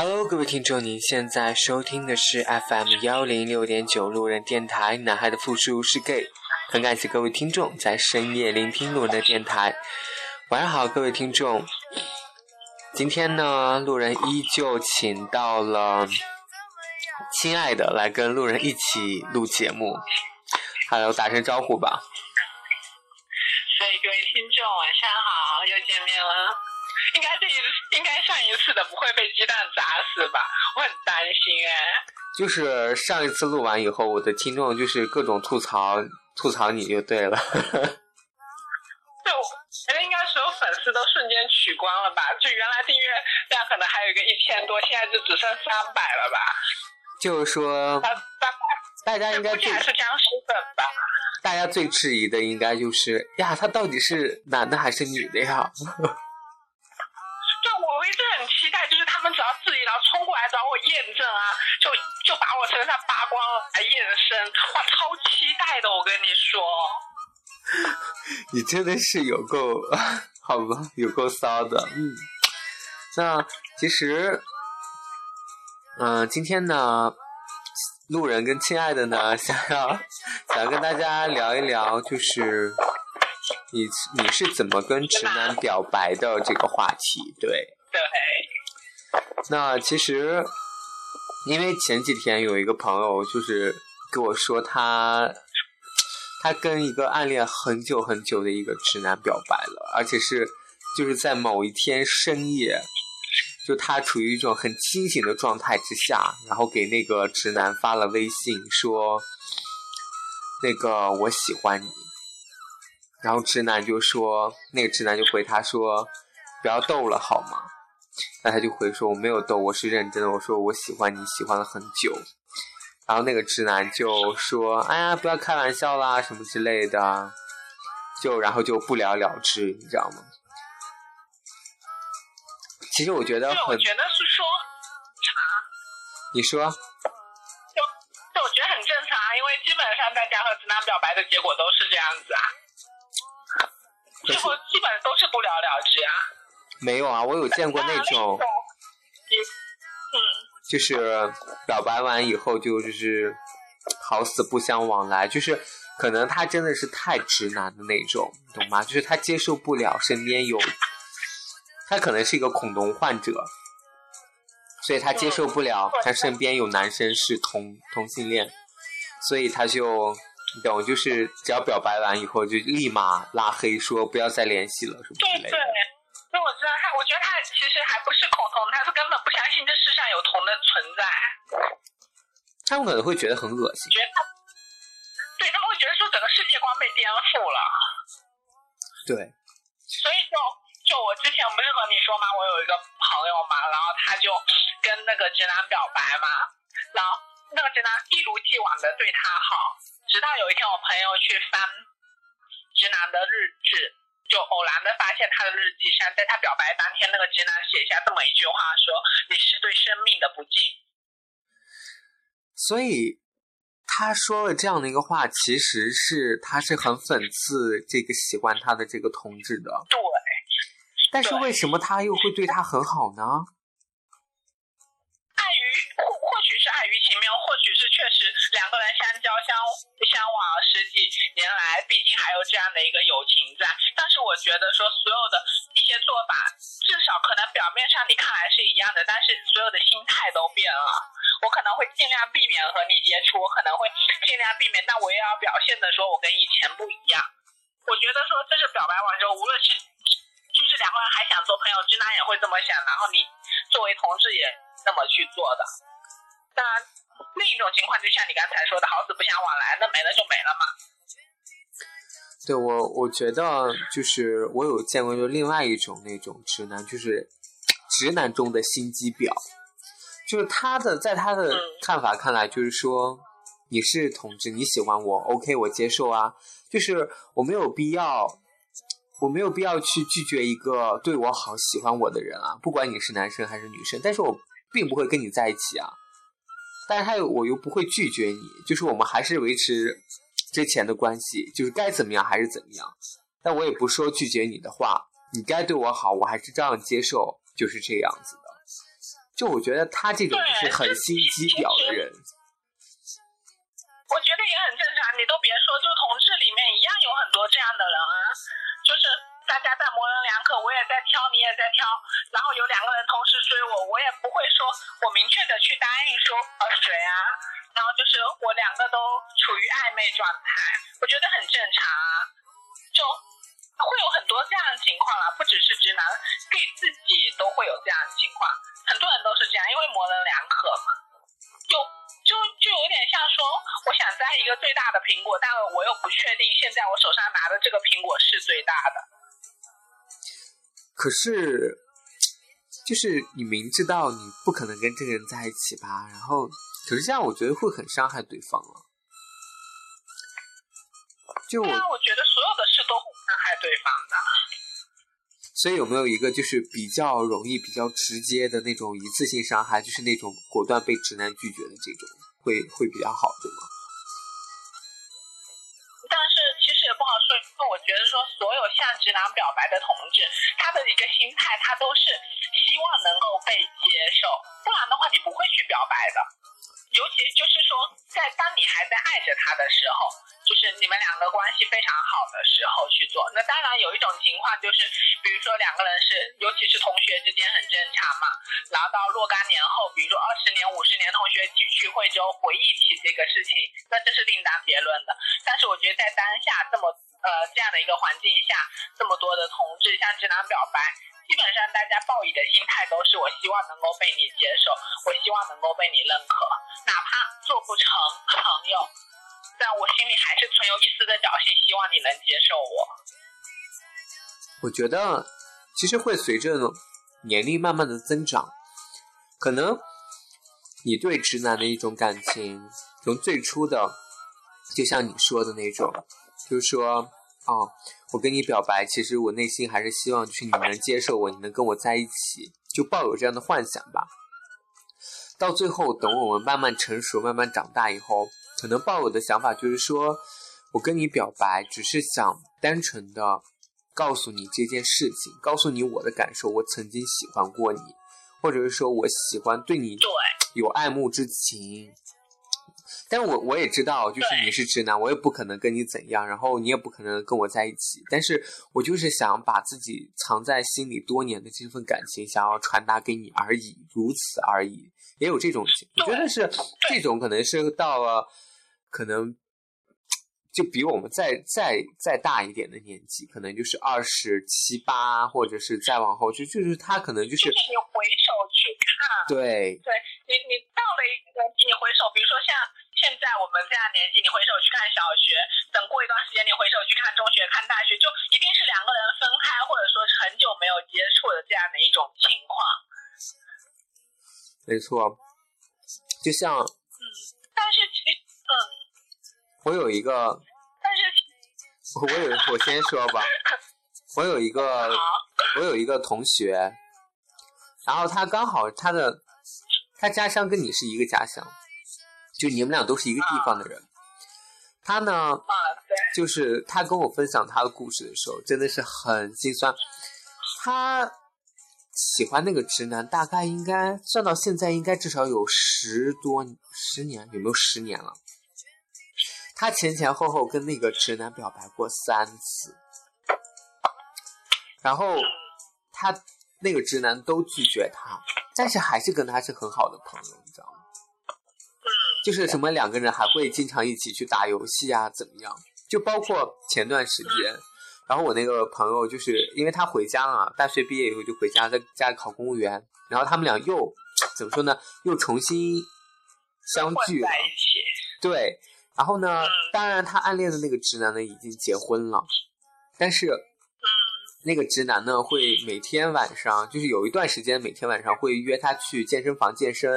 Hello，各位听众，您现在收听的是 FM 幺零六点九路人电台，男孩的复数是 gay。很感谢各位听众在深夜聆听路人的电台。晚上好，各位听众。今天呢，路人依旧请到了亲爱的来跟路人一起录节目。Hello，打声招呼吧。所以各位听众晚上好，又见面了。应该这一次，应该上一次的不会被鸡蛋砸死吧？我很担心哎。就是上一次录完以后，我的听众就是各种吐槽吐槽你就对了。对，我觉得应该所有粉丝都瞬间取关了吧？就原来订阅量可能还有一个一千多，现在就只剩三百了吧？就是说，大家应该最是僵尸粉吧？大家最质疑的应该就是呀，他到底是男的还是女的呀？就我一直很期待，就是他们只要质疑，然后冲过来找我验证啊，就就把我身上扒光了来验身，哇，超期待的！我跟你说。你真的是有够好吧，有够骚的，嗯。那其实，嗯、今天呢，路人跟亲爱的呢，想要想要跟大家聊一聊，就是你你是怎么跟直男表白的这个话题，对。对，那其实，因为前几天有一个朋友就是跟我说他，他跟一个暗恋很久很久的一个直男表白了，而且是就是在某一天深夜，就他处于一种很清醒的状态之下，然后给那个直男发了微信说，那个我喜欢你，然后直男就说，那个直男就回他说，不要逗了好吗？那他就回说我没有逗，我是认真的。我说我喜欢你，喜欢了很久。然后那个直男就说：“哎呀，不要开玩笑啦，什么之类的。”就然后就不了了之，你知道吗？其实我觉得很我，觉得是说，你说就就我觉得很正常啊，因为基本上大家和直男表白的结果都是这样子啊，最后基本都是不了了之啊。没有啊？我有见过那种，嗯，就是表白完以后就就是好死不相往来，就是可能他真的是太直男的那种，懂吗？就是他接受不了身边有，他可能是一个恐同患者，所以他接受不了他身边有男生是同同性恋，所以他就你懂，就是只要表白完以后就立马拉黑，说不要再联系了什么之类的。。所以我知道他，我觉得他其实还不是恐同，他是根本不相信这世上有同的存在，他们可能会觉得很恶心。觉得他，对他们会觉得说整个世界观被颠覆了。对，所以就就我之前不是和你说吗？我有一个朋友嘛，然后他就跟那个直男表白嘛，然后那个直男一如既往的对他好，直到有一天我朋友去翻直男的日志，就偶然的发现他的日记上，在他表白当天，那个直男写下这么一句话说：“你是对生命的不敬。所以他说了这样的一个话，其实是他是很讽刺这个喜欢他的这个同志的。”对，但是为什么他又会对他很好呢？于情面，或许是确实两个人相交相相往十几年来，毕竟还有这样的一个友情在。但是我觉得说所有的一些做法，至少可能表面上你看来是一样的，但是所有的心态都变了。我可能会尽量避免和你接触，我可能会尽量避免，但我也要表现的说我跟以前不一样。我觉得说这是表白完之后，无论是就是两个人还想做朋友，直男也会这么想，然后你作为同志也这么去做的。当然，另一种情况就像你刚才说的，好死不相往来，那没了就没了嘛。对我，我觉得就是我有见过，就另外一种那种直男，就是直男中的心机婊，就是他的在他的嗯看法看来，就是说你是同志，你喜欢我，OK，我接受啊。就是我没有必要，我没有必要去拒绝一个对我好、喜欢我的人啊。不管你是男生还是女生，但是我并不会跟你在一起啊。但是他又我又不会拒绝你，就是我们还是维持之前的关系，就是该怎么样还是怎么样。但我也不说拒绝你的话，你该对我好，我还是照样接受，就是这样子的。就我觉得他这种就是很心机婊的人。我觉得也很正常，你都别说，就同志里面一样有很多这样的人啊，就是大家在模棱两可，我也在挑，你也在挑，然后有两个人同时追我，我也不会说我明确的去答应说呃谁啊，然后就是我两个都处于暧昧状态，我觉得很正常啊，就会有很多这样的情况啦，不只是直男，gay 自己都会有这样的情况，很多人都是这样，因为模棱两可嘛，就。就就有点像说，我想摘一个最大的苹果，但我又不确定现在我手上拿的这个苹果是最大的。可是，就是你明知道你不可能跟这个人在一起吧？然后，可是这样我觉得会很伤害对方了。就我，我觉得所有的事都会伤害对方的。所以有没有一个就是比较容易、比较直接的那种一次性伤害，就是那种果断被直男拒绝的这种，会会比较好，对吗？我觉得说所有向直男表白的同志，他的一个心态，他都是希望能够被接受，不然的话你不会去表白的。尤其就是说，在当你还在爱着他的时候，就是你们两个关系非常好的时候去做。那当然有一种情况就是，比如说两个人是，尤其是同学之间很正常嘛。然后到若干年后，比如说二十年、五十年同学聚聚会之后回忆起这个事情，那这是另当别论的。但是我觉得在当下这么呃这样的一个环境下，这么多的同志向直男表白。基本上大家抱以的心态都是，我希望能够被你接受，我希望能够被你认可，哪怕做不成朋友，但我心里还是存有一丝的侥幸，希望你能接受我。我觉得，其实会随着年龄慢慢的增长，可能你对直男的一种感情，从最初的，就像你说的那种，就是说。啊，我跟你表白，其实我内心还是希望，就是你能接受我，你能跟我在一起，就抱有这样的幻想吧。到最后，等我们慢慢成熟、慢慢长大以后，可能抱有的想法就是说，我跟你表白，只是想单纯的告诉你这件事情，告诉你我的感受，我曾经喜欢过你，或者是说我喜欢对你有爱慕之情。但我我也知道，就是你是直男，我也不可能跟你怎样，然后你也不可能跟我在一起。但是我就是想把自己藏在心里多年的这份感情，想要传达给你而已，如此而已。也有这种，我觉得是这种，可能是到了可能就比我们再再再大一点的年纪，可能就是二十七八，或者是再往后，就就是他可能就是。你回首去看，对，对你你到了一个年纪，你回首，比如说像。现在我们这样年纪，你回首去看小学，等过一段时间，你回首去看中学、看大学，就一定是两个人分开，或者说是很久没有接触的这样的一种情况。没错，就像嗯，但是其实嗯，我有一个，但是。我有我先说吧，我有一个我有一个同学，然后他刚好他的他家乡跟你是一个家乡。就你们俩都是一个地方的人，他呢，就是他跟我分享他的故事的时候，真的是很心酸。他喜欢那个直男，大概应该算到现在，应该至少有十多十年，有没有十年了？他前前后后跟那个直男表白过三次，然后他那个直男都拒绝他，但是还是跟他是很好的朋友，你知道吗？就是什么两个人还会经常一起去打游戏啊，怎么样？就包括前段时间，然后我那个朋友就是因为他回家了，大学毕业以后就回家，在家里考公务员，然后他们俩又怎么说呢？又重新相聚了。对，然后呢，当然他暗恋的那个直男呢已经结婚了，但是。那个直男呢，会每天晚上，就是有一段时间，每天晚上会约她去健身房健身，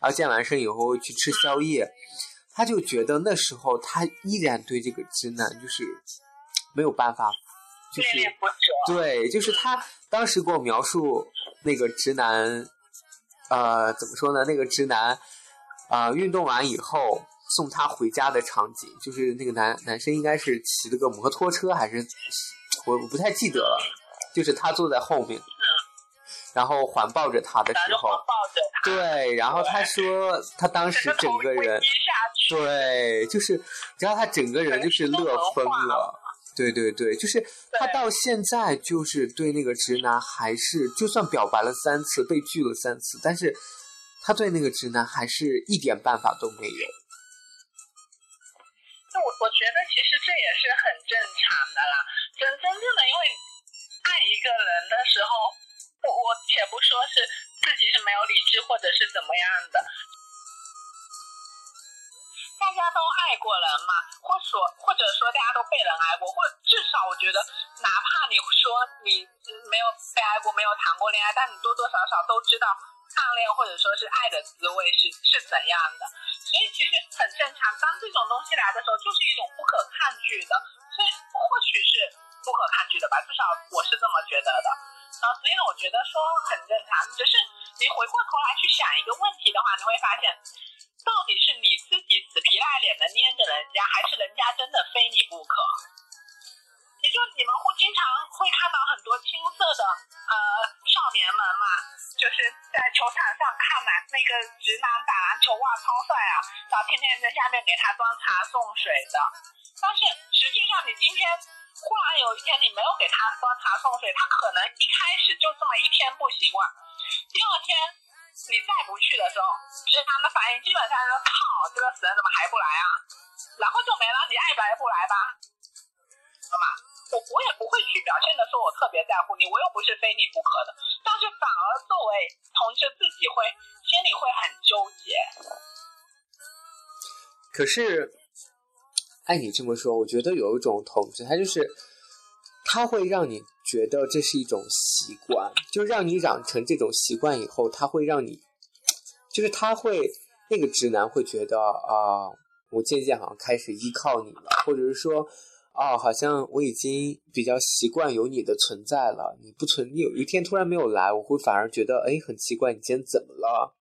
然后健完身以后去吃宵夜，他就觉得那时候他依然对这个直男就是没有办法，就是。对，就是他当时给我描述那个直男，呃，怎么说呢？那个直男啊、呃运动完以后送他回家的场景，就是那个男男生应该是骑了个摩托车，还是我我不太记得了，就是他坐在后面，然后环抱着他的时候，抱着，对，然后他说他当时整个人。对，就是，然后他整个人就是乐疯了。对对对，就是他到现在就是对那个直男还是，就算表白了三次，被拒了三次，但是他对那个直男还是一点办法都没有。就我我觉得其实这也是很正常的啦。真真正的，因为爱一个人的时候，我我且不说是自己是没有理智或者是怎么样的，大家都爱过人嘛，或说或者说大家都被人爱过，或至少我觉得，哪怕你说你没有被爱过，没有谈过恋爱，但你多多少少都知道暗恋或者说是爱的滋味是是怎样的。所以其实很正常。当这种东西来的时候，就是一种不可抗拒的，所以或许是不可抗拒的吧，至少我是这么觉得的。啊，所以我觉得说很正常，只是你回过头来去想一个问题的话，你会发现，到底是你自己死皮赖脸的粘着人家，还是人家真的非你不可？嘛，就是在球场上看嘛，那个直男打篮球哇超帅啊，然后天天在下面给他端茶送水的。但是实际上你今天忽然有一天你没有给他端茶送水，他可能一开始就这么一天不习惯，第二天你再不去的时候，直男的反应基本上是靠这个死人怎么还不来啊？然后就没了，你爱来不来吧？懂吗？我我也不会去表现的说我特别在乎你，我又不是非你不可的，但是反而作为同志自己会心里会很纠结。可是，按你这么说，我觉得有一种统治，它就是，它会让你觉得这是一种习惯，就让你养成这种习惯以后，它会让你，就是他会那个直男会觉得啊、我渐渐好像开始依靠你了，或者是说，啊，好像我已经比较习惯有你的存在了，你不存，你有一天突然没有来，我会反而觉得，哎，很奇怪，你今天怎么了？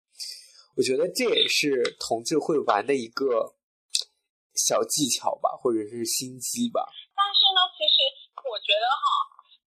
我觉得这也是同志会玩的一个小技巧吧，或者是心机吧。但是呢，其实我觉得哈，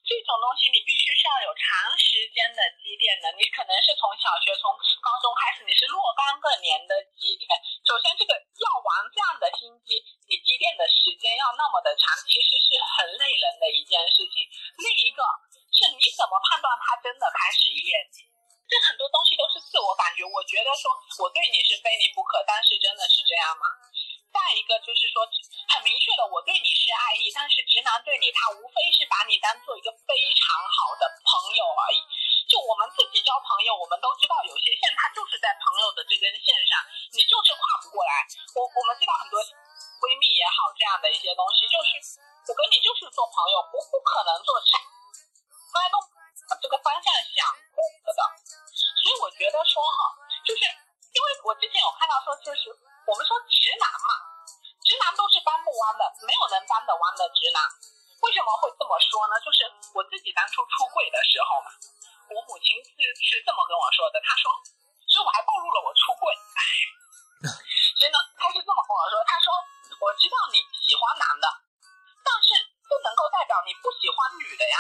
这种东西你必须是要有长时间的积淀的。你可能是从小学、从高中开始，你是若干个年的积淀。首先，这个要玩这样的心机，你积淀的时间要那么的长，其实是很累人的一件事情。另一个是你怎么判断他真的开始依恋你？这很多东西都是自我感觉。我觉得说我对你是非你不可，但是真的是这样吗？再一个就是说，很明确的，我对你是爱意，但是直男对你，他无非是把你当做一个非常好的朋友而已。就我们自己交朋友，我们都知道有些线它就是在朋友的这根线上，你就是跨不过来。我我们知道很多闺蜜也好，这样的一些东西，就是我跟你就是做朋友，不不可能做啥，从来都这个方向想过的。所以我觉得说哈，就是因为我之前有看到说，就是我们说直男嘛，直男都是搬不弯的，没有能搬得弯的直男。为什么会这么说呢？就是我自己当初出柜的时候嘛，我母亲是是这么跟我说的，她说，所以我还暴露了我出柜。所以呢，她是这么跟我说，她说我知道你喜欢男的，但是不能够代表你不喜欢女的呀。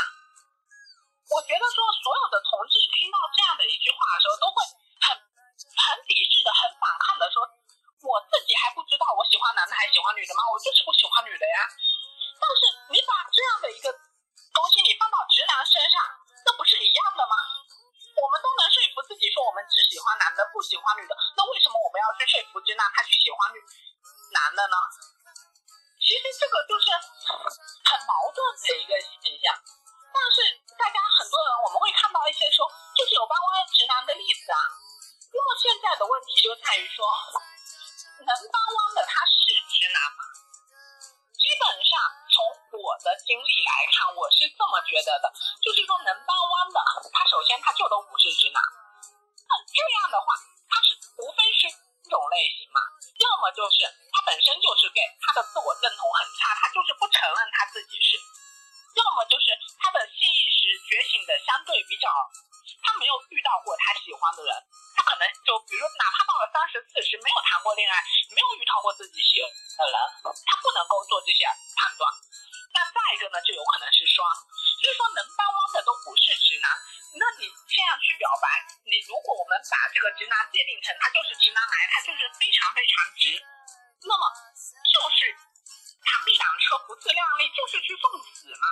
我觉得说所有的同志听到这样的一句话的时候，都会很很抵制的、很反抗的说，我自己还不知道我喜欢男的还喜欢女的吗？我就是不喜欢女的呀。但是你把这样的一个东西你放到直男身上，那不是一样的吗？我们都能说服自己说我们只喜欢男的，不喜欢女的，那为什么我们要去说服直男他去喜欢女男的呢？其实这个就是很矛盾的一个现象。但是大家很多人我们会看到一些说，就是有搬弯直男的例子啊。那么现在的问题就在于说，能帮弯的他是直男吗？基本上从我的经历来看，我是这么觉得的，就是说能帮弯的，他首先他就都不是直男。那这样的话，他是无非是种类型嘛。要么就是他本身就是 gay，他的自我认同很差，他就是不承认他自己是；要么就是他的性意识觉醒的相对比较，他没有遇到过他喜欢的人，他可能就比如哪怕到了三十四十，没有谈过恋爱，没有遇到过自己喜欢的人，他不能够做这些判断。那再一个呢，就有可能是双，所以说能帮汪的都不是直男。那你这样去表白，你如果我们把这个直男界定成他就是直男癌，他就是非常非常直，那么就是螳臂挡车，不自量力，就是去送死嘛。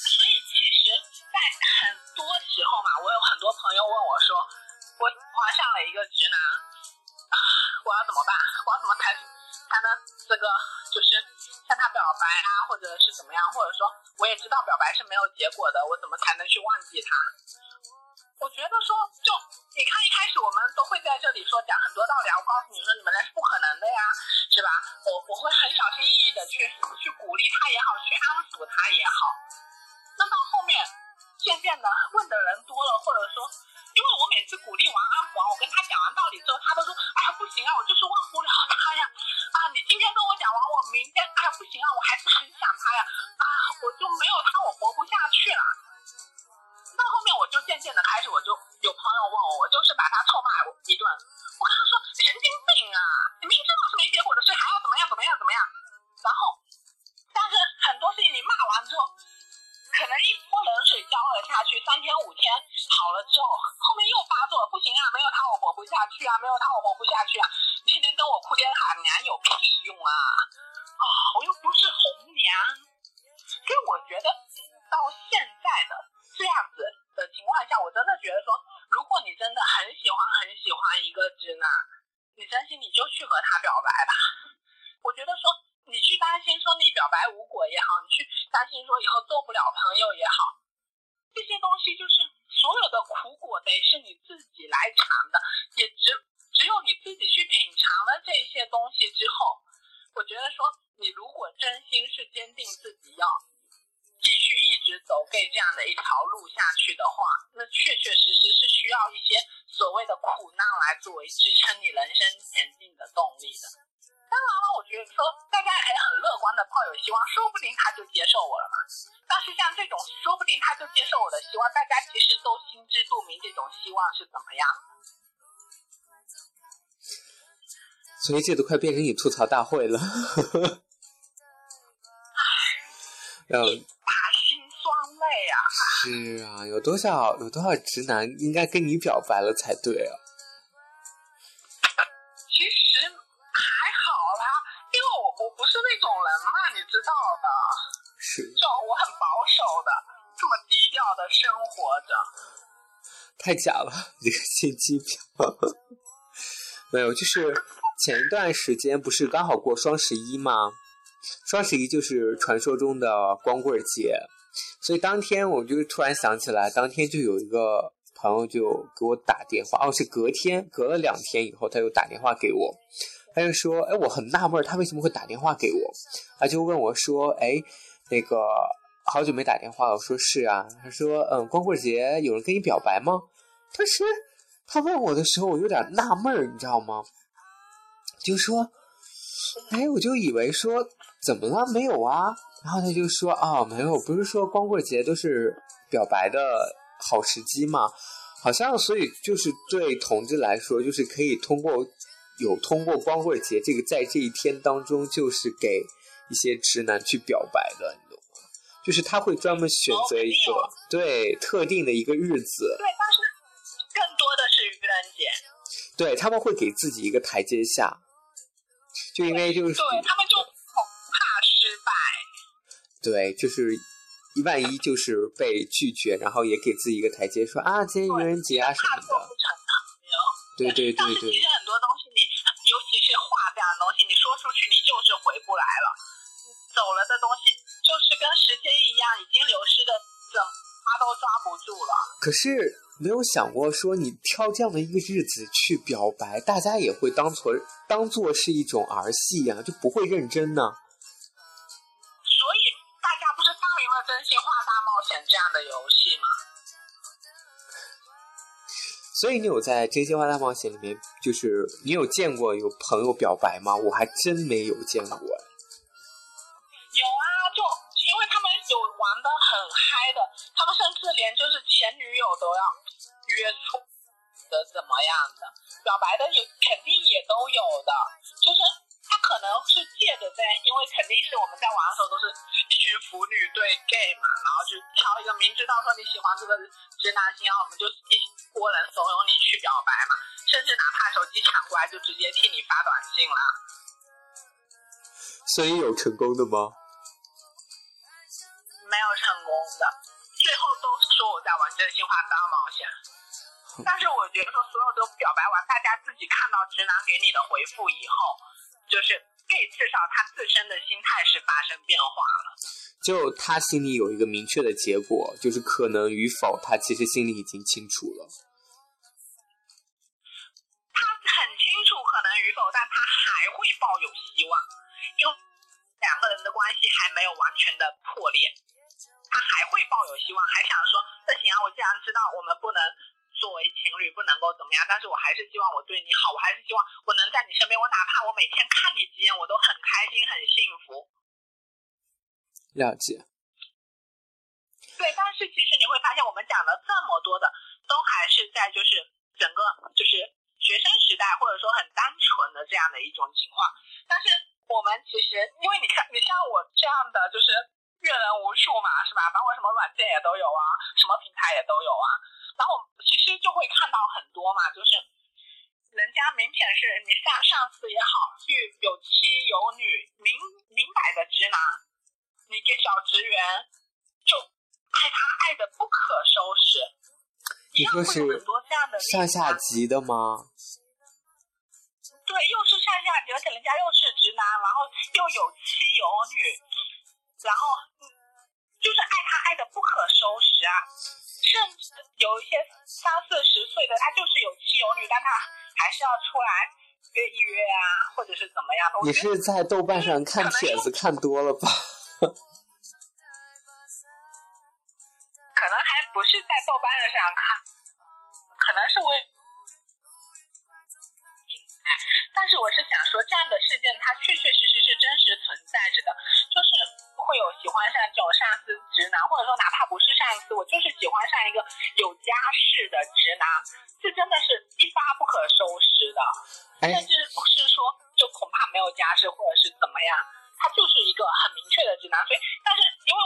所以其实，在很多时候嘛，我有很多朋友问我说，我喜欢上了一个直男，我要怎么办？我要怎么才才能这个就是向他表白啊，或者是怎么样？或者说，我也知道表白是没有结果的，我怎么才能去忘记他？我觉得说，就你看一开始我们都会在这里说讲很多道理，我告诉你说你们那是不可能的呀，是吧？我我会很小心翼翼的去去鼓励他也好，去安抚他也好。那到后面渐渐的问的人多了，或者说，因为我每次鼓励完安抚完，我跟他讲完道理之后，他都说，哎呀不行啊，我就是忘不了他呀，啊你今天跟我讲完，我明天哎呀不行啊，我还是很想他呀，啊我就没有他我活不下去了。到后面我就渐渐的开始，我就有朋友问我，我就是把他臭骂一顿，我跟他说神经病啊，你明知道是没结果的事，还要怎么样怎么样怎么样？然后，但是很多事情你骂完之后。可能一泼冷水浇了下去，三天五天好了之后，后面又发作了，不行啊，没有他我活不下去啊，没有他我活不下去啊！你天天跟我哭天喊娘有屁用啊！啊，我又不是红娘，所以我觉得到现在的这样子的情况下，我真的觉得说，如果你真的很喜欢很喜欢一个直男，你真心你就去和他表白吧。我觉得说。你去担心说你表白无果也好，你去担心说以后做不了朋友也好，这些东西就是所有的苦果得是你自己来尝的，也只只有你自己去品尝了这些东西之后，我觉得说你如果真心是坚定自己要继续一直走 gay 这样的一条路下去的话，那确确实实是需要一些所谓的苦难来作为支撑你人生前进的动力的。当然了，我觉得说大家也很乐观的抱有希望，说不定他就接受我了嘛。但是像这种说不定他就接受我的希望，大家其实都心知肚明，这种希望是怎么样。所以这都快变成你吐槽大会了。唉，打心酸泪啊！是啊，有多少有多少直男应该跟你表白了才对啊？其实还好啦，因为我我不是那种人嘛，你知道的，是就我很保守的，这么低调的生活着，太假了，这个信机婊没有，就是前一段时间不是刚好过双十一吗？双十一就是传说中的光棍节，所以当天我就突然想起来，当天就有一个朋友就给我打电话，哦，是隔天隔了两天以后，他又打电话给我。他就说：“哎，我很纳闷，他为什么会打电话给我？他就问我说：‘哎，那个好久没打电话了。’我说：‘是啊。’他说：‘嗯，光棍节有人跟你表白吗？’当时他问我的时候，我有点纳闷你知道吗？就说：‘哎，我就以为说怎么了？没有啊。’然后他就说：‘啊，没有，不是说光棍节都是表白的好时机吗？好像所以就是对同志来说，就是可以通过。’有通过光棍节这个在这一天当中，就是给一些直男去表白的，你懂吗？就是他会专门选择一个对特定的一个日子。对，但是更多的是愚人节。对他们会给自己一个台阶下，就因为就是对他们就。对，就是万一就是被拒绝，然后也给自己一个台阶，说啊，今天愚人节啊什么的。对对对对。其实很多东西。你尤其是话这样的东西，你说出去你就是回不来了。走了的东西就是跟时间一样，已经流失的，怎么都抓不住了。可是没有想过说，你挑这样的一个日子去表白，大家也会当做当做是一种儿戏呀，就不会认真呢。所真心话大冒险这样的游戏吗？所以你有在真心话大冒险里面，就是你有见过有朋友表白吗？我还真没有见过。有啊，就因为他们有玩的很嗨的，他们甚至连就是前女友都要约出的怎么样的，表白的也肯定也都有的，就是他可能是借着在，因为肯定是我们在玩的时候都是一群腐女对 gay 嘛，然后就挑一个明知道说你喜欢这个直男型号，我们就一波人怂恿你去表白嘛，甚至哪怕手机抢过来就直接替你发短信了。所以有成功的吗？没有成功的，最后都是说我在玩真心话大冒险。但是我觉得说所有的表白完，大家自己看到直男给你的回复以后，就是 gay 至少他自身的心态是发生变化了。就他心里有一个明确的结果，就是可能与否，他其实心里已经清楚了。他很清楚可能与否，但他还会抱有希望，因为两个人的关系还没有完全的破裂，他还会抱有希望，还想说，那行啊，我既然知道我们不能作为情侣，不能够怎么样，但是我还是希望我对你好，我还是希望我能在你身边，我哪怕我每天看你几眼，我都很开心，很幸福。了解。对，但是其实你会发现，我们讲了这么多的，都还是在就是整个就是学生时代，或者说很单纯的这样的一种情况。但是我们其实，因为你看，你像我这样的，就是阅人无数嘛，是吧？包括什么软件也都有啊，什么平台也都有啊。然后其实就会看到很多嘛，就是人家明显是你上上司也好，去有妻有女，明明摆的直男。你给小职员就爱他爱的不可收拾，你说是上下级的吗？对，又是上下级，而且人家又是直男，然后又有妻有女，然后就是爱他爱的不可收拾啊！甚至有一些三四十岁的，他就是有妻有女，但他还是要出来约一约啊，或者是怎么样的？你是在豆瓣上看帖子看多了吧？可能还不是在豆瓣上看，可能是我，但是我是想说，这样的事件它确确实实是真实存在着的，就是会有喜欢上这种上司直男，或者说哪怕不是上司，我就是喜欢上一个有家室的直男，这真的是一发不可收拾的，甚至不是说就恐怕没有家室或者是怎么样。他就是一个很明确的直男，所以，但是因为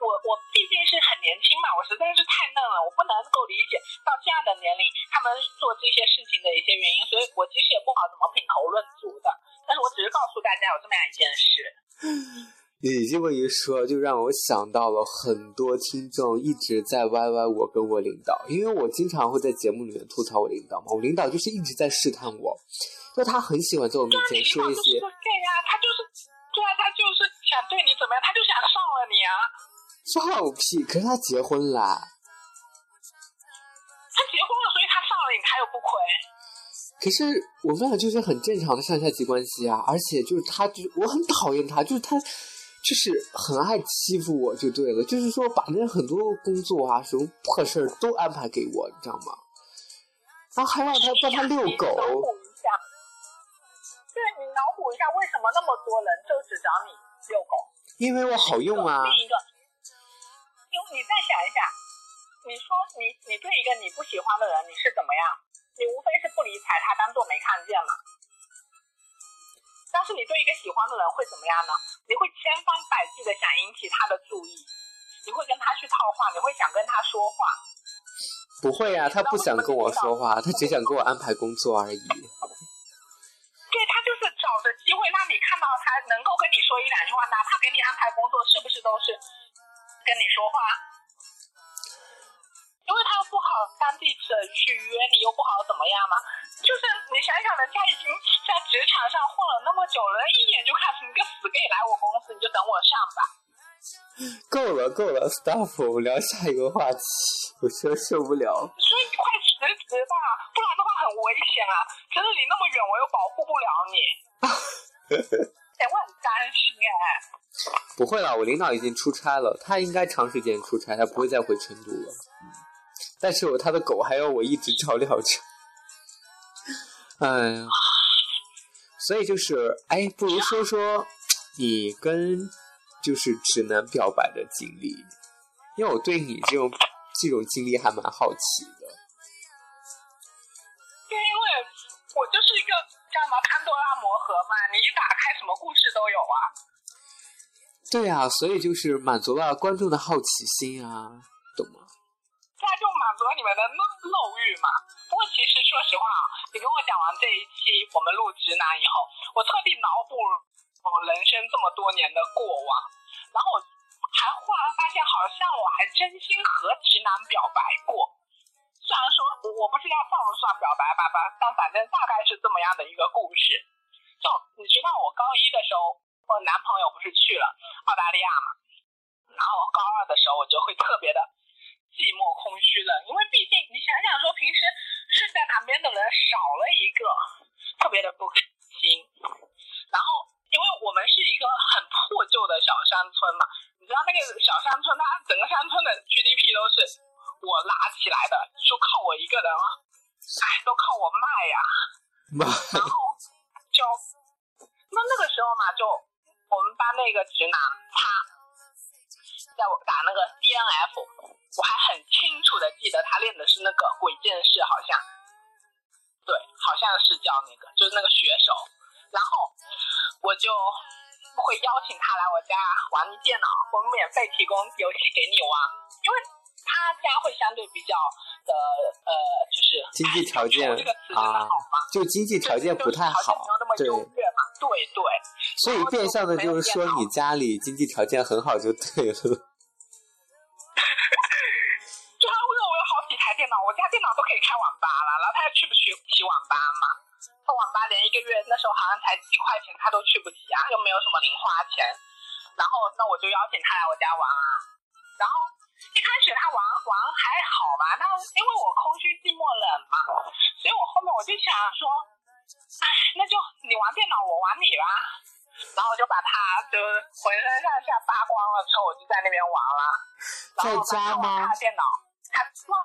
我我毕竟是很年轻嘛，我实在是太嫩了，我不能够理解到这样的年龄他们做这些事情的一些原因，所以我其实也不好怎么品头论足的。但是我只是告诉大家有这么样一件事。你这么一说，就让我想到了很多听众一直在歪歪我跟我领导，因为我经常会在节目里面吐槽我领导嘛，我领导就是一直在试探我，就他很喜欢在我面前说一些。对呀，他就是。对啊，他就是想对你怎么样，他就想上了你啊！放屁！可是他结婚了。他结婚了，所以他上了瘾，他又不亏。可是我们俩就是很正常的上下级关系啊，而且就是他，就我很讨厌他，就是他，就是很爱欺负我，就对了，就是说把那很多工作啊，什么破事儿都安排给我，你知道吗？然后还让他帮他遛狗。对你脑补一下，为什么那么多人就只找你遛狗？因为我好用啊。另一个，你再想一下，你说你你对一个你不喜欢的人，你是怎么样？你无非是不理睬他，当做没看见嘛。但是你对一个喜欢的人会怎么样呢？你会千方百计的想引起他的注意，你会跟他去套话，你会想跟他说话。不会呀，他不想跟我说话，他只想给我安排工作而已。对他就是找着机会让你看到他能够跟你说一两句话，哪怕给你安排工作，是不是都是跟你说话？因为他又不好当地的去约你，又不好怎么样嘛？就是你想想，人家已经在职场上混了那么久了，一眼就看出你个死 gay 来我公司，你就等我上吧。够了够了，stop，我们聊下一个话题，我真受不了。所以你快辞职吧，不然的话很危险啊！真的，离那么远，我又保护不了你。哎，我很担心哎。不会啦，我领导已经出差了，他应该长时间出差，他不会再回成都了。嗯，但是他的狗还要我一直照料着。哎呀，所以就是，哎，不如说说你跟就是直男表白的经历，因为我对你这种这种经历还蛮好奇的。因为我就是一个叫什么潘多拉魔盒嘛，你一打开什么故事都有啊。对啊，所以就是满足了观众的好奇心啊，懂吗？它就满足了你们的漏漏欲嘛。不过其实说实话啊，你跟我讲完这一期我们录直男以后，我特地脑补我人生这么多年的过往，然后我还忽然发现，好像我还真心和直男表白过。虽然说我不知道算不算表白吧，吧，但反正大概是这么样的一个故事。就你知道，我高一的时候，我男朋友不是去了澳大利亚嘛，然后高二的时候我就会特别的寂寞、空虚冷，因为毕竟你想想说，平时睡在旁边的人少了一个，特别的不开心。然后，因为我们是一个很破旧的小山村嘛，你知道那个小山村，它整个山村的 GDP 都是我拉起来的，就靠我一个人啊，哎，都靠我卖呀。妈，然后就那那个时候嘛，就我们班那个直男，他在我打那个 DNF，我还很清楚的记得他练的是那个鬼剑士，好像，对，好像是叫那个，就是那个选手。然后我就会邀请他来我家玩电脑，我免费提供游戏给你玩，因为他家会相对比较的呃，就是经济条件哎这个词好吗？，就经济条件不太好，对，对，对对，所以变相的就是说你家里经济条件很好就对了。就他问我有好几台电脑，我家电脑都可以开网吧了，然后他又去不去起网吧嘛？他网吧连一个月那时候好像才几块钱，他都去不起啊，又没有什么零花钱。然后那我就邀请他来我家玩啊。然后一开始他玩玩还好吧，那因为我空虚寂寞冷嘛，所以我后面我就想说，哎，那就你玩电脑，我玩你吧。然后就把他就浑身上下扒光了之后，我就在那边玩了。然后在家吗他的电脑，他装，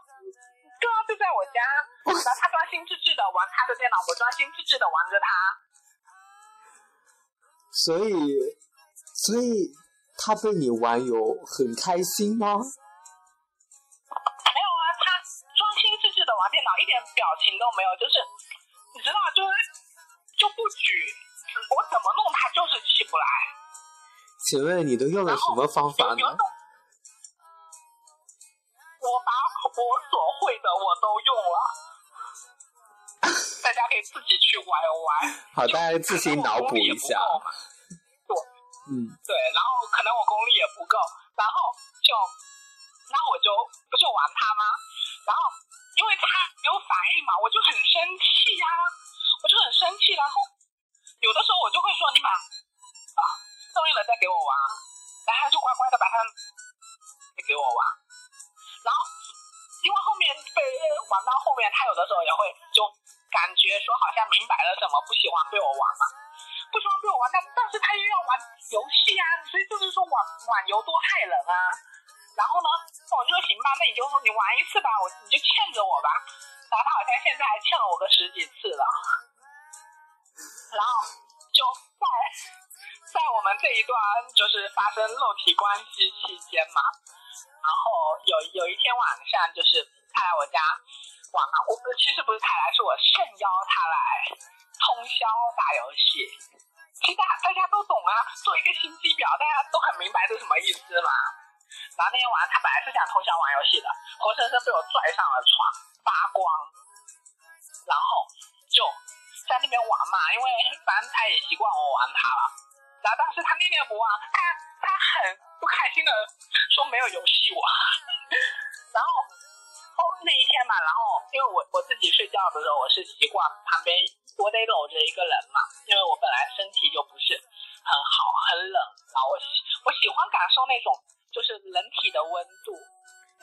对啊，就在我家。然后他专心致志的玩他的电脑，我专心致志的玩着他。所以，所以他被你玩有很开心吗？没有啊，他专心致志的玩电脑，一点表情都没有，就是你知道，就是就不举，我怎么弄他就是起不来。请问你都用了什么方法呢？我把我所会的我都用了，大家可以自己去玩玩。好，大家自行脑补一下。对嗯，对，然后然后就，那我就不就玩他吗？然后因为他没有反应嘛，我就很生气呀、我就很生气，然后有的时候我就会说你把啊动应了再给我玩，然后他就乖乖的把它给我玩，然后因为后面被玩到后面，他有的时候也会就感觉说好像明白了什么，不喜欢被我玩嘛。不喜欢被我玩，但但是他又要玩游戏啊，所以就是说网网游多害人啊。然后呢，我就说行吧，那你就你玩一次吧，我你就欠着我吧。然后他好像现在还欠了我个十几次了。然后就在在我们这一段就是发生肉体关系期间嘛，然后有有一天晚上就是他来我家玩嘛，我其实不是他来，是我盛邀他来通宵打游戏。其实大大家都懂啊，做一个心机婊，大家都很明白是什么意思嘛。然后那天晚上他本来是想通宵玩游戏的，活生生被我拽上了床，扒光，然后就在那边玩嘛，因为反正他也习惯我玩他了。然后但是他念念不忘，他他很不开心的说没有游戏玩。然后后那一天嘛，然后因为我我自己睡觉的时候，我是习惯旁边我得搂着一个人嘛，因为我本来身体就不是很好，很冷，然后我喜我喜欢感受那种就是人体的温度，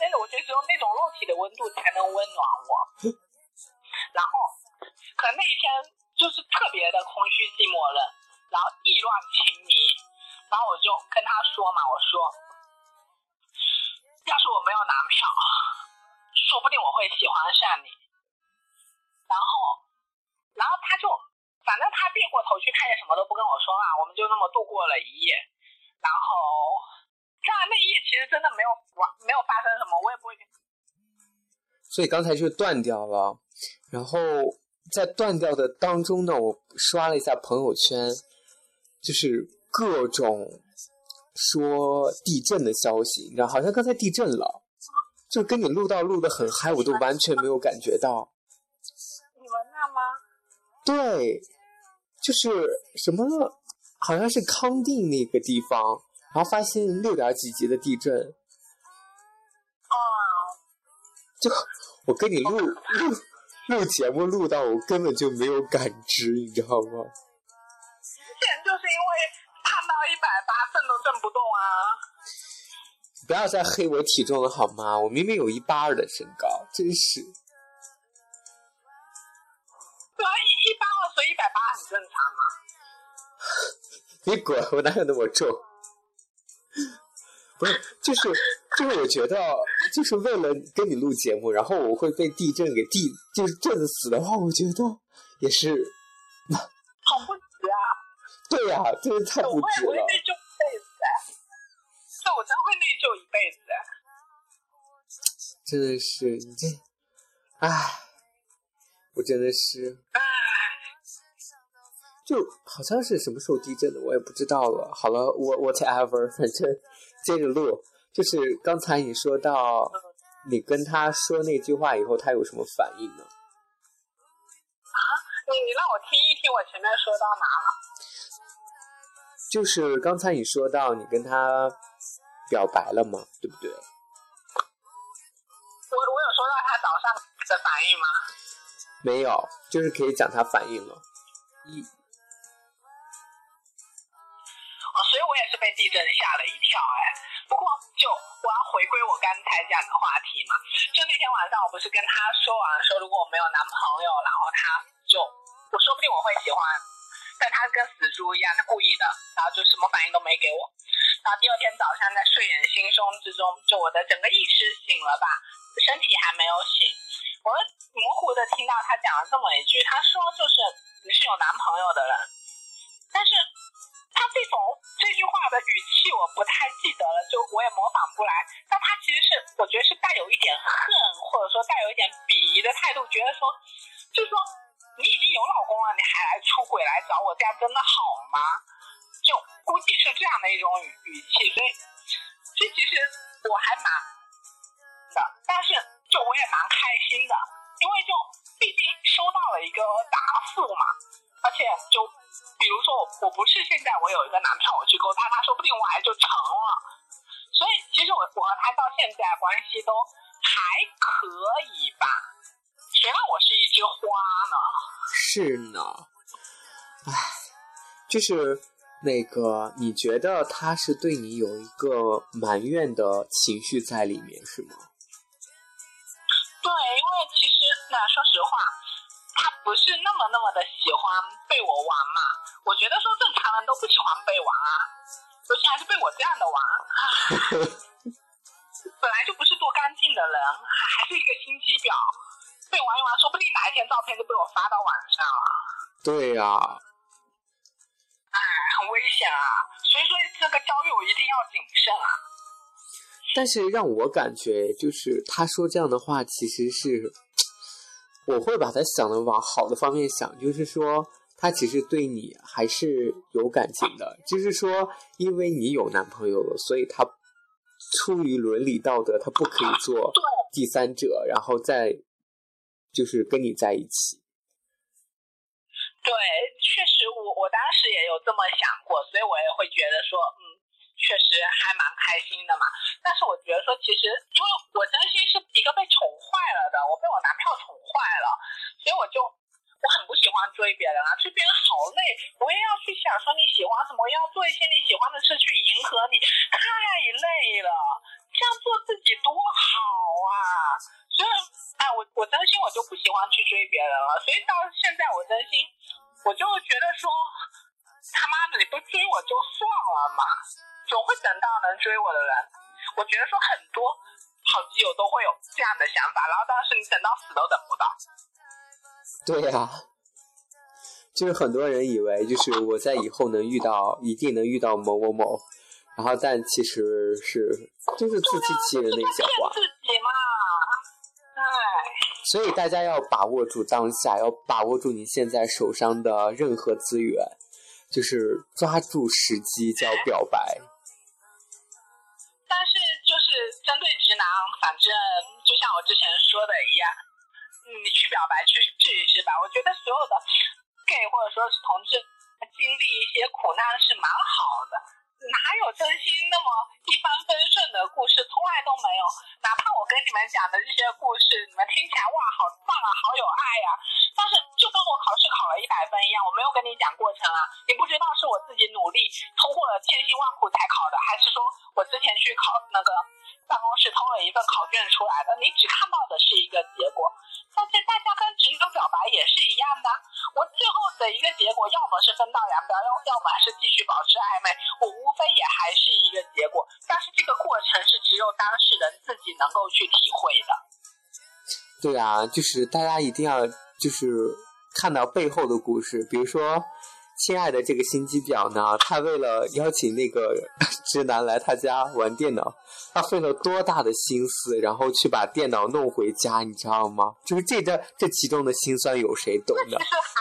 那种我觉得只有那种肉体的温度才能温暖我。然后可能那一天就是特别的空虚寂寞冷，然后意乱情迷，然后我就跟他说嘛，我说，要是我没有男票，说不定我会喜欢上你。然后，然后他就，反正他别过头去，他也什么都不跟我说啊，我们就那么度过了一夜。然后，这样那一夜其实真的没有完，没有发生什么，我也不会。所以刚才就断掉了，然后在断掉的当中呢，我刷了一下朋友圈，就是各种说地震的消息，你知道，好像刚才地震了，就跟你录到录的很嗨，我都完全没有感觉到。对，就是什么，好像是康定那个地方，然后发现六点几级的地震，哦，就 我跟你录录录节目录到我根本就没有感知，你知道吗？之前就是因为胖到一百八，震都震不动啊。不要再黑我体重了好吗？我明明有一八二的身高，真是。所以一百八很正常嘛。你滚！我哪有那么重？不是，就是就是，我觉得就是为了跟你录节目，然后我会被地震给地就是震死的话，我觉得也是，好不值啊！对呀、真是太我不值了。会我会内疚一辈子我真会内疚一辈子哎。真的是你这，唉，我真的是，唉，就好像是什么时候地震的，我也不知道了。好了，我 whatever，反正接着录。就是刚才你说到，你跟他说那句话以后，他有什么反应呢？啊你你让我听一听我前面说到哪了？就是刚才你说到你跟他表白了嘛，对不对？我我有说到他早上的反应吗？没有，就是可以讲他反应了。一所以我也是被地震吓了一跳哎。不过就我要回归我刚才讲的话题嘛，就那天晚上我不是跟他说完说如果我没有男朋友，然后他就我说不定我会喜欢，但他跟死猪一样，他故意的，然后就什么反应都没给我。然后第二天早上在睡眼惺忪之中，就我的整个意识醒了吧，身体还没有醒，我模糊的听到他讲了这么一句，他说就是你是有男朋友的人，但是他这种这句话的语气我不太记得了，就我也模仿不来。但他其实是我觉得是带有一点恨，或者说带有一点鄙夷的态度，觉得说就是说你已经有老公了，你还来出轨来找我，这样真的好吗？就估计是这样的一种语语气，所以所以其实我还蛮的，但是就我也蛮开心的，因为就毕竟收到了一个答复嘛，而且就比如说我我不是现在我有一个男票我去勾搭他，说不定我还就成了。所以其实我我和他到现在关系都还可以吧，谁让我是一枝花呢？是呢，唉，就是那个，你觉得他是对你有一个埋怨的情绪在里面，是吗？对，因为其实那说实话，他不是那么那么的喜欢被我玩嘛。我觉得说正常人都不喜欢被玩啊，尤其还是被我这样的玩。本来就不是多干净的人，还还是一个心机婊，被玩一玩，说不定哪一天照片就被我发到网上了。对呀、哎，很危险啊！所以说这个交友一定要谨慎啊。但是让我感觉，就是他说这样的话，其实是我会把他想的往好的方面想，就是说他其实对你还是有感情的，就是说因为你有男朋友了，所以他出于伦理道德，他不可以做，第三者，然后再就是跟你在一起。对，确实我我当时也有这么想过，所以我也会觉得说，嗯，确实还蛮开心的嘛。但是我觉得说，其实因为我真心是一个被宠坏了的，我被我男票宠坏了，所以我就我很不喜欢追别人啊，追别人好累，我也要去想说你喜欢什么，要做一些你喜欢的事去迎合你，太累了。这样做自己多好啊！所以，哎，我我真心我就不喜欢去追别人了。所以到现在，我真心我就觉得说，他妈的，你不追我就算了嘛，总会等到能追我的人。我觉得说很多好基友都会有这样的想法，然后但是你等到死都等不到。对呀、就是很多人以为就是我在以后能遇到，一定能遇到某某某，然后但其实是就是自欺欺人的一些话。自己嘛，哎，所以大家要把握住当下，要把握住你现在手上的任何资源，就是抓住时机叫表白。针对直男，反正就像我之前说的一样，你去表白去试一试吧。我觉得所有的 gay 或者说是同志经历一些苦难是蛮好的，哪有真心那么一帆风顺的故事，从来都没有。哪怕我跟你们讲的这些故事，你们听起来哇好棒啊，好有爱呀、但是就跟我考试考了一百分一样，我没有跟你讲过程啊，你不知道是我自己努力通过了千辛万苦才考的，还是说我之前去考那个办公室偷了一份考卷出来的？你只看到的是一个结果。但是大家跟直男表白也是一样的，我最后的一个结果，要么是分道扬镳，要要么是继续保持暧昧，我无非也还是一个结果。但是这个过程是只有当事人自己能够去体会的。对啊，就是大家一定要就是看到背后的故事，比如说。亲爱的，这个心机婊呢，她为了邀请那个 直男来他家玩电脑，她费了多大的心思，然后去把电脑弄回家，你知道吗？就是这这这其中的辛酸，有谁懂呢？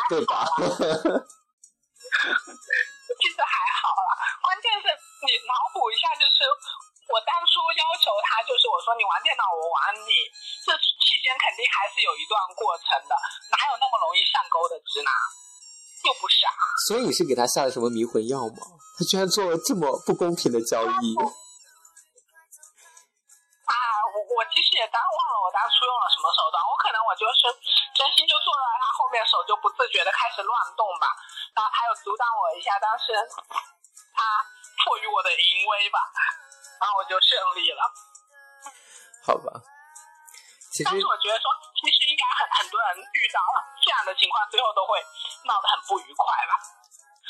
对吧？其实还好 啦，关键是你脑补一下，就是我当初要求他，就是我说你玩电脑，我玩你，这期间肯定还是有一段过程的，哪有那么容易上钩的直男？又不傻，所以你是给他下了什么迷魂药吗？他居然做了这么不公平的交易。啊，我我其实也当忘了我当初用了什么手段，我可能我就是真心就坐在他后面，手就不自觉的开始乱动吧，然后他又阻挡我一下，但是他迫于我的淫威吧，然后我就胜利了。好吧，其实但是我觉得说，其实应该很很多人遇到这样的情况，最后都会闹得很不愉快吧。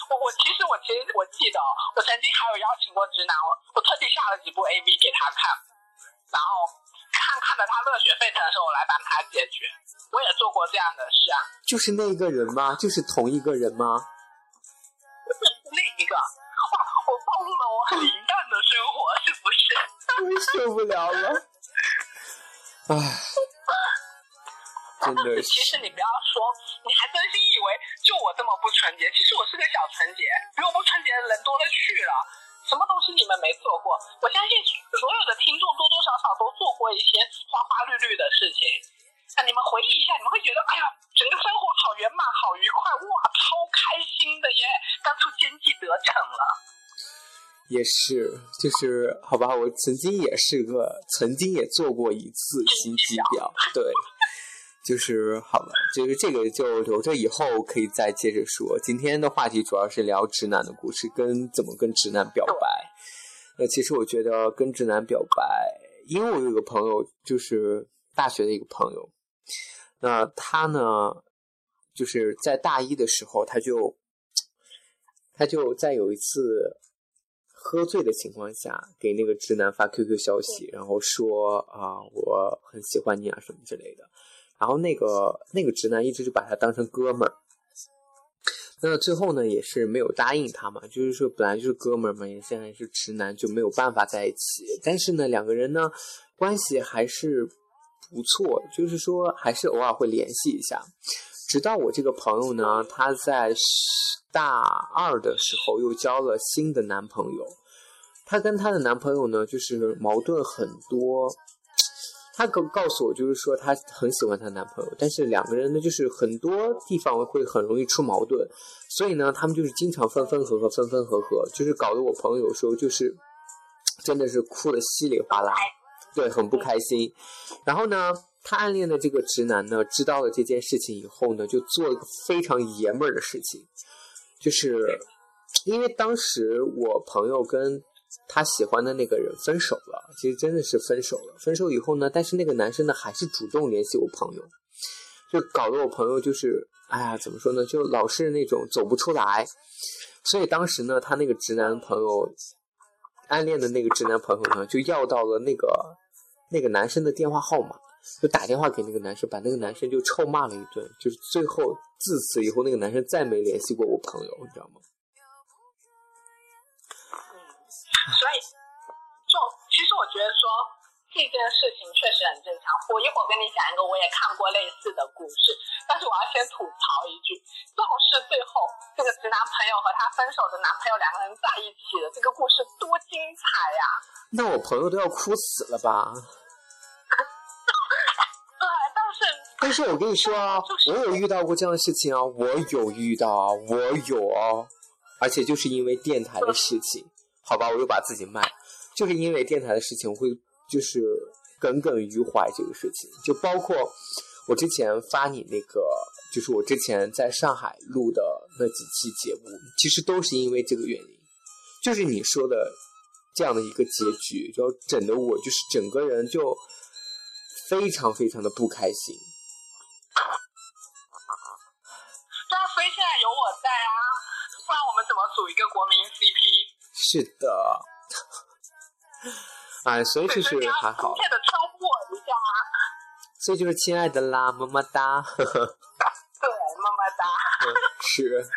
我我其实我其实我记得哦，我曾经还有邀请过直男，我我特地下了几部 A V 给他看，然后看看得他热血沸腾的时候，我来帮他解决。我也做过这样的事啊，就是那个人吗？就是同一个人吗？另一个。哇，我暴露了我很平淡的生活，是不是？我受不了了。唉，真的 其实。你不要说，你还真心以为就我这么不纯洁，其实我是个小纯洁，比我不纯洁的人多了去了。什么东西你们没做过？我相信所有的听众多多少少都做过一些花花绿绿的事情。那你们回忆一下，你们会觉得，哎呀，整个生活好圆满，好愉快，哇，超开心的耶！当初奸计得逞了。也是，就是好吧，我曾经也是个，曾经也做过一次心机婊，对，就是好吧，就是这个就留着以后可以再接着说。今天的话题主要是聊直男的故事，跟怎么跟直男表白。那其实我觉得跟直男表白，因为我有个朋友，就是大学的一个朋友，那他呢，就是在大一的时候，他就他就在有一次喝醉的情况下，给那个直男发 QQ 消息，然后说啊，我很喜欢你啊什么之类的。然后那个那个直男一直就把他当成哥们儿。那最后呢，也是没有答应他嘛，就是说本来就是哥们儿嘛，也现在是直男，就没有办法在一起。但是呢，两个人呢关系还是不错，就是说还是偶尔会联系一下。直到我这个朋友呢，她在大二的时候又交了新的男朋友，她跟她的男朋友呢就是矛盾很多。她告告诉我，就是说她很喜欢她男朋友，但是两个人呢，就是很多地方会很容易出矛盾，所以呢，他们就是经常分分合合，分分合合，就是搞得我朋友有时候就是真的是哭得稀里哗啦，对，很不开心。然后呢，他暗恋的这个直男呢，知道了这件事情以后呢，就做了个非常爷们儿的事情，就是因为当时我朋友跟他喜欢的那个人分手了，其实真的是分手了。分手以后呢，但是那个男生呢，还是主动联系我朋友，就搞得我朋友就是，哎呀，怎么说呢，就老是那种走不出来。所以当时呢，他那个直男朋友暗恋的那个直男朋友呢，就要到了那个那个男生的电话号码，就打电话给那个男生，把那个男生就臭骂了一顿，就是最后自此以后，那个男生再没联系过我朋友，你知道吗？嗯所以，就其实我觉得说这件事情确实很正常。我一会儿跟你讲一个我也看过类似的故事，但是我要先吐槽一句：要是最后这个直男朋友和他分手的男朋友两个人在一起了，这个故事多精彩呀！那我朋友都要哭死了吧？但是我跟你说啊，我有遇到过这样的事情啊，我有遇到啊，我有哦，而且就是因为电台的事情，好吧，我又把自己卖，就是因为电台的事情，我会就是耿耿于怀这个事情，就包括我之前发你那个，就是我之前在上海录的那几期节目，其实都是因为这个原因，就是你说的这样的一个结局，就整的我就是整个人就非常非常的不开心。现在有我在啊，不然我们怎么组一个国民 CP？是的，哎，所以就是还好亲，切的称呼我一下啊。所以就是亲爱的啦，么么哒，呵呵，对，么么哒。嗯是。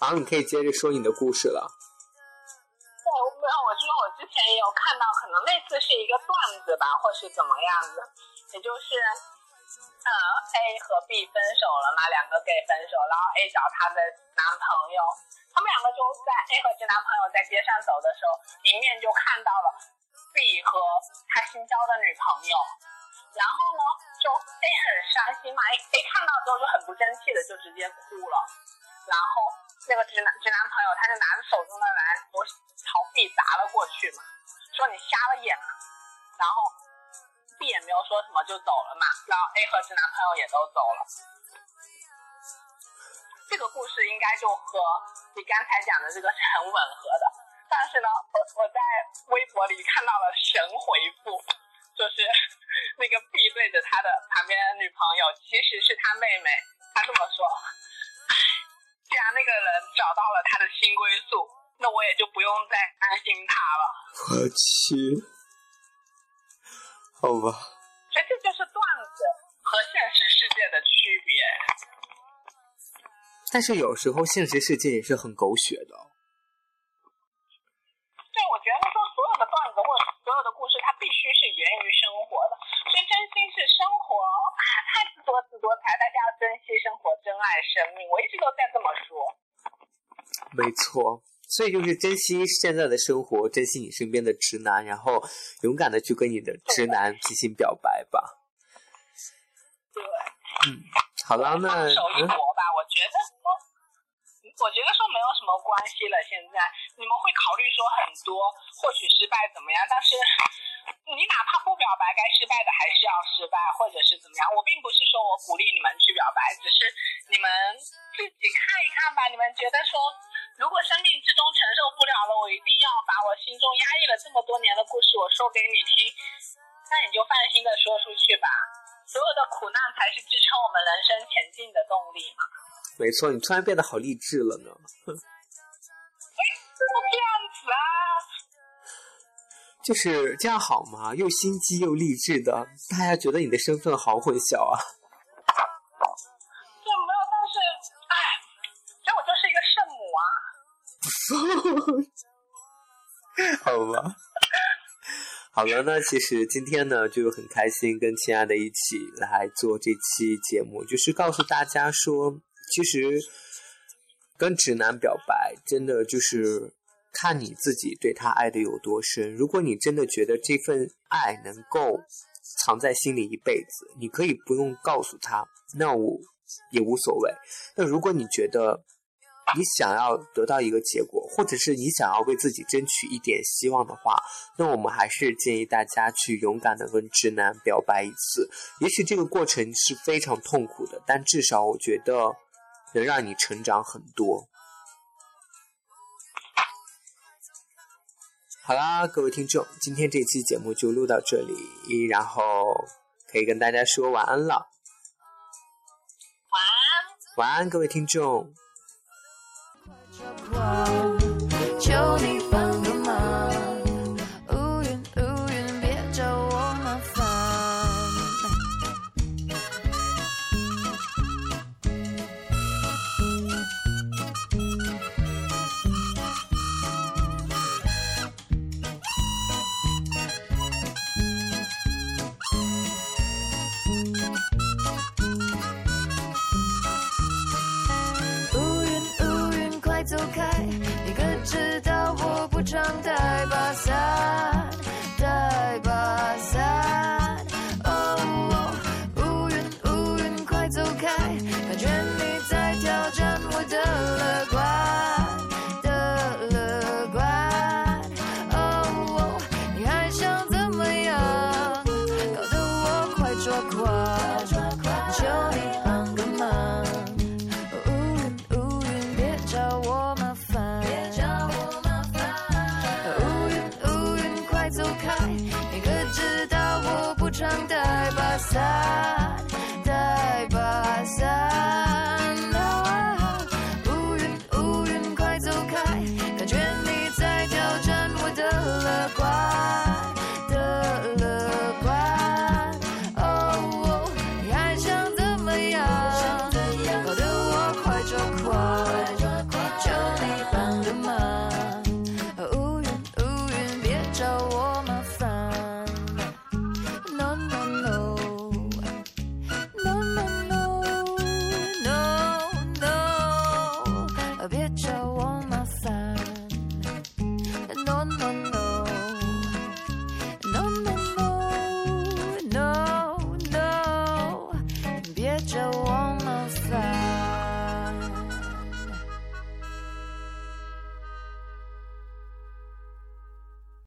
好，你可以接着说你的故事了。对，我没有，我之前也有看到，可能类似是一个段子吧，或是怎么样的，也就是，呃，A 和 B 分手了嘛，两个 gay 分手，然后 A 找她的男朋友，他们两个就在 A 和直男朋友在街上走的时候，迎面就看到了 B 和他新交的女朋友。然后呢，就 A 很伤心嘛，A A 看到之后就很不争气的就直接哭了，然后那个直男直男朋友他就拿着手中的篮球朝 B 砸了过去嘛，说你瞎了眼啊，然后 B 也没有说什么就走了嘛，然后 A 和直男朋友也都走了。这个故事应该就和你刚才讲的这个是很吻合的，但是呢，我我在微博里看到了神回复，就是 那个 B 对着他的旁边的女朋友，其实是他妹妹，他这么说：“，既然那个人找到了他的新归宿，那我也就不用再担心他了。我去，好吧，”所以这就是段子和现实世界的区别。但是有时候现实世界也是很狗血的。对，我觉得说所有的段子或者所有的故事，它必须是源于生活的。所以真心是生活，啊，太多姿多彩，大家要珍惜生活，珍爱生命。我一直都在这么说。没错，所以就是珍惜现在的生活，珍惜你身边的直男，然后勇敢的去跟你的直男进行表白吧。对，嗯好了，那放手一嗯，搏吧。我觉得说，我觉得说没有什么关系了。现在你们会考虑说很多，或许失败怎么样，但是你哪怕不表白，该失败的还是要失败，或者是怎么样。我并不是说我鼓励你们去表白，只是你们自己看一看吧。你们觉得说，如果生命之中承受不了了，我一定要把我心中压抑了这么多年的故事我说给你听，那你就放心的说出去吧。所有的苦难才是支撑我们人生前进的动力嘛。没错，你突然变得好励志了呢。这样子啊，就是这样好吗？又心机又励志的，大家觉得你的身份好混淆啊。这没有，但是，哎，所以我就是一个圣母啊。好吧。好了，那其实今天呢，就很开心跟亲爱的一起来做这期节目，就是告诉大家说，其实跟直男表白，真的就是看你自己对他爱的有多深。如果你真的觉得这份爱能够藏在心里一辈子，你可以不用告诉他，那我也无所谓。那如果你觉得你想要得到一个结果，或者是你想要为自己争取一点希望的话，那我们还是建议大家去勇敢的跟直男表白一次。也许这个过程是非常痛苦的，但至少我觉得能让你成长很多。好啦，各位听众，今天这期节目就录到这里，然后可以跟大家说晚安了。晚安。晚安，各位听众。求你放